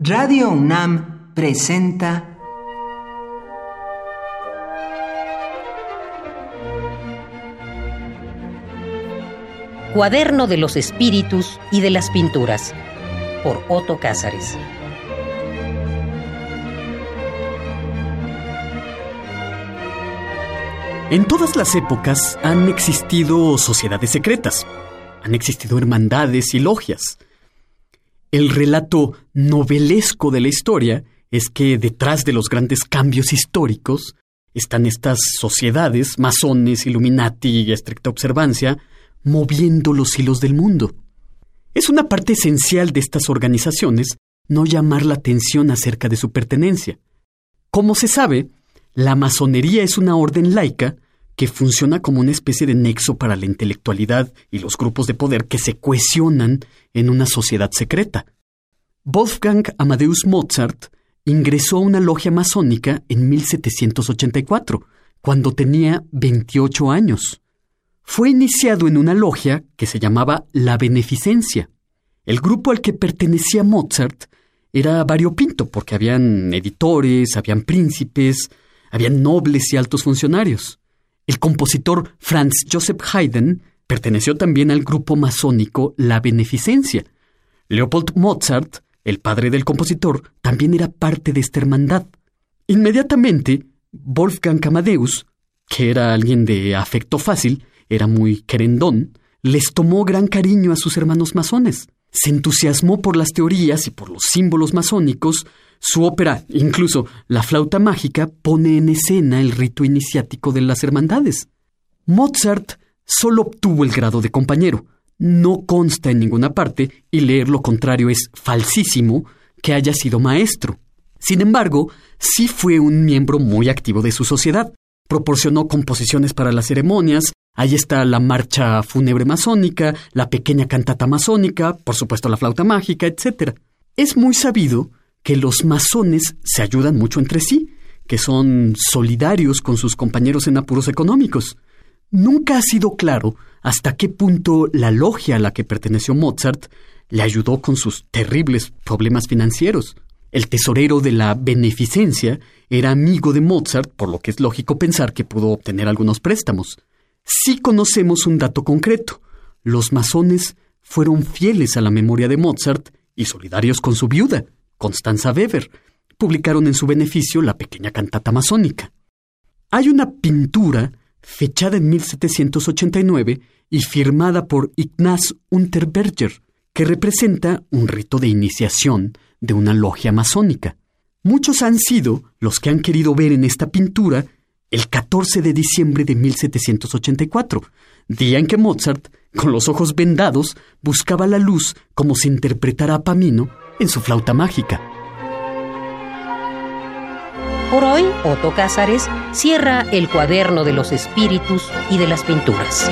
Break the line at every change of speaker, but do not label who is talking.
Radio UNAM presenta
Cuaderno de los Espíritus y de las Pinturas por Otto Cázares.
En todas las épocas han existido sociedades secretas, han existido hermandades y logias. El relato novelesco de la historia es que detrás de los grandes cambios históricos están estas sociedades, masones, Illuminati y estricta observancia, moviendo los hilos del mundo. Es una parte esencial de estas organizaciones no llamar la atención acerca de su pertenencia. Como se sabe, la masonería es una orden laica que funciona como una especie de nexo para la intelectualidad y los grupos de poder que se cohesionan en una sociedad secreta. Wolfgang Amadeus Mozart ingresó a una logia masónica en 1784, cuando tenía 28 años. Fue iniciado en una logia que se llamaba La Beneficencia. El grupo al que pertenecía Mozart era variopinto porque habían editores, habían príncipes, habían nobles y altos funcionarios. El compositor Franz Joseph Haydn perteneció también al grupo masónico La Beneficencia. Leopold Mozart, el padre del compositor, también era parte de esta hermandad. Inmediatamente, Wolfgang Amadeus, que era alguien de afecto fácil, era muy querendón, les tomó gran cariño a sus hermanos masones. Se entusiasmó por las teorías y por los símbolos masónicos. Su ópera, incluso la flauta mágica, pone en escena el rito iniciático de las hermandades. Mozart solo obtuvo el grado de compañero. No consta en ninguna parte, y leer lo contrario es falsísimo, que haya sido maestro. Sin embargo, sí fue un miembro muy activo de su sociedad. Proporcionó composiciones para las ceremonias, Ahí está la marcha fúnebre masónica, la pequeña cantata masónica, por supuesto la flauta mágica, etc. Es muy sabido que los masones se ayudan mucho entre sí, que son solidarios con sus compañeros en apuros económicos. Nunca ha sido claro hasta qué punto la logia a la que perteneció Mozart le ayudó con sus terribles problemas financieros. El tesorero de la beneficencia era amigo de Mozart, por lo que es lógico pensar que pudo obtener algunos préstamos. Sí conocemos un dato concreto. Los masones fueron fieles a la memoria de Mozart y solidarios con su viuda, Constanza Weber. Publicaron en su beneficio la pequeña cantata masónica. Hay una pintura fechada en 1789 y firmada por Ignaz Unterberger, que representa un rito de iniciación de una logia masónica. Muchos han sido los que han querido ver en esta pintura el 14 de diciembre de 1784, día en que Mozart, con los ojos vendados, buscaba la luz como si interpretara a Pamino en su flauta mágica.
Por hoy, Otto Cázares cierra el cuaderno de los espíritus y de las pinturas.